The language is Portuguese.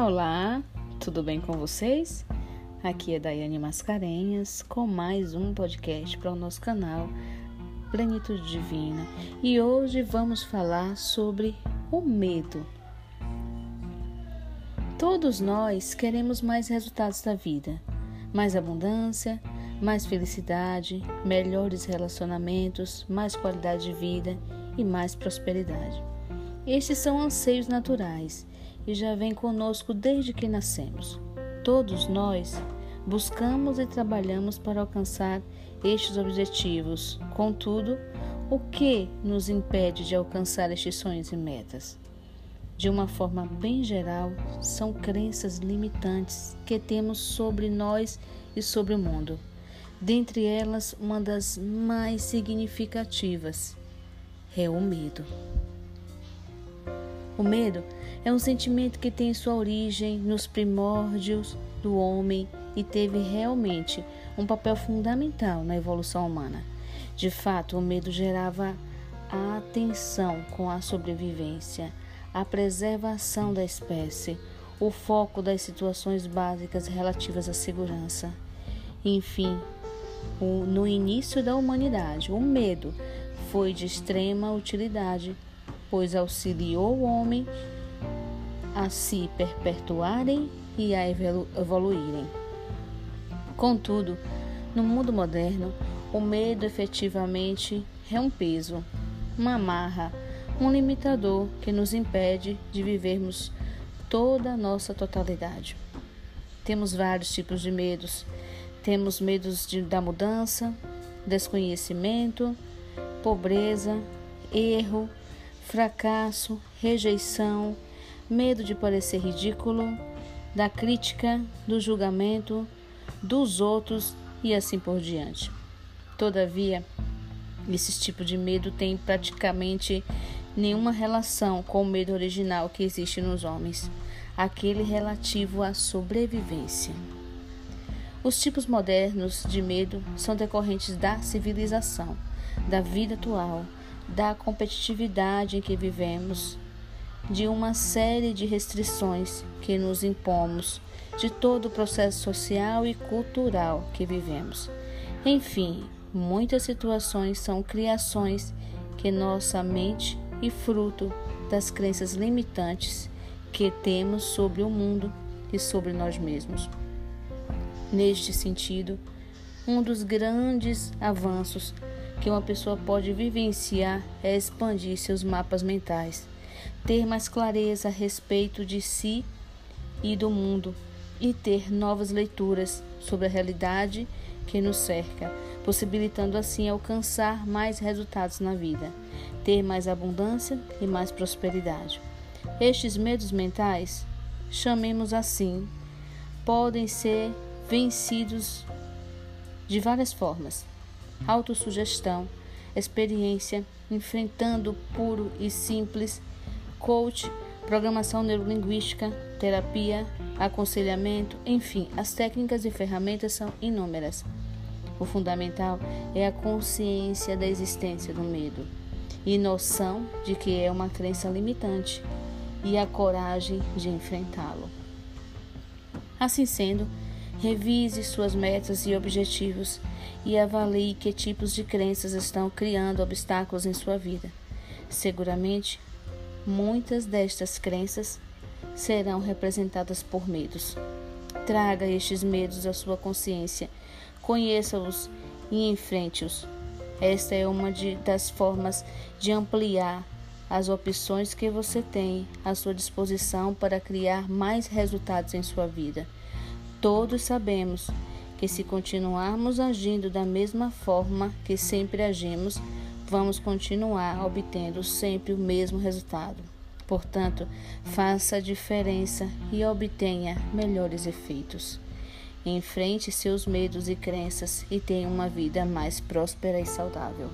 Olá, tudo bem com vocês? Aqui é Daiane Mascarenhas com mais um podcast para o nosso canal Plenitude Divina e hoje vamos falar sobre o medo. Todos nós queremos mais resultados da vida, mais abundância, mais felicidade, melhores relacionamentos, mais qualidade de vida e mais prosperidade. Estes são anseios naturais e já vêm conosco desde que nascemos. Todos nós buscamos e trabalhamos para alcançar estes objetivos. Contudo, o que nos impede de alcançar estes sonhos e metas? De uma forma bem geral, são crenças limitantes que temos sobre nós e sobre o mundo. Dentre elas, uma das mais significativas é o medo. O medo é um sentimento que tem sua origem nos primórdios do homem e teve realmente um papel fundamental na evolução humana. De fato, o medo gerava a atenção com a sobrevivência, a preservação da espécie, o foco das situações básicas relativas à segurança. Enfim, no início da humanidade, o medo foi de extrema utilidade pois auxiliou o homem a se perpetuarem e a evoluírem. Contudo, no mundo moderno, o medo efetivamente é um peso, uma amarra, um limitador que nos impede de vivermos toda a nossa totalidade. Temos vários tipos de medos. Temos medos de, da mudança, desconhecimento, pobreza, erro, fracasso, rejeição, medo de parecer ridículo, da crítica, do julgamento dos outros e assim por diante. Todavia, esse tipo de medo tem praticamente nenhuma relação com o medo original que existe nos homens, aquele relativo à sobrevivência. Os tipos modernos de medo são decorrentes da civilização, da vida atual, da competitividade em que vivemos, de uma série de restrições que nos impomos, de todo o processo social e cultural que vivemos. Enfim, muitas situações são criações que nossa mente e fruto das crenças limitantes que temos sobre o mundo e sobre nós mesmos. Neste sentido, um dos grandes avanços que uma pessoa pode vivenciar é expandir seus mapas mentais, ter mais clareza a respeito de si e do mundo e ter novas leituras sobre a realidade que nos cerca, possibilitando assim alcançar mais resultados na vida, ter mais abundância e mais prosperidade. Estes medos mentais, chamemos assim, podem ser vencidos de várias formas autossugestão, experiência, enfrentando puro e simples, coach, programação neurolinguística, terapia, aconselhamento, enfim, as técnicas e ferramentas são inúmeras. O fundamental é a consciência da existência do medo e noção de que é uma crença limitante e a coragem de enfrentá-lo. Assim sendo, Revise suas metas e objetivos e avalie que tipos de crenças estão criando obstáculos em sua vida. Seguramente, muitas destas crenças serão representadas por medos. Traga estes medos à sua consciência, conheça-os e enfrente-os. Esta é uma de, das formas de ampliar as opções que você tem à sua disposição para criar mais resultados em sua vida. Todos sabemos que se continuarmos agindo da mesma forma que sempre agimos, vamos continuar obtendo sempre o mesmo resultado. Portanto, faça a diferença e obtenha melhores efeitos. Enfrente seus medos e crenças e tenha uma vida mais próspera e saudável.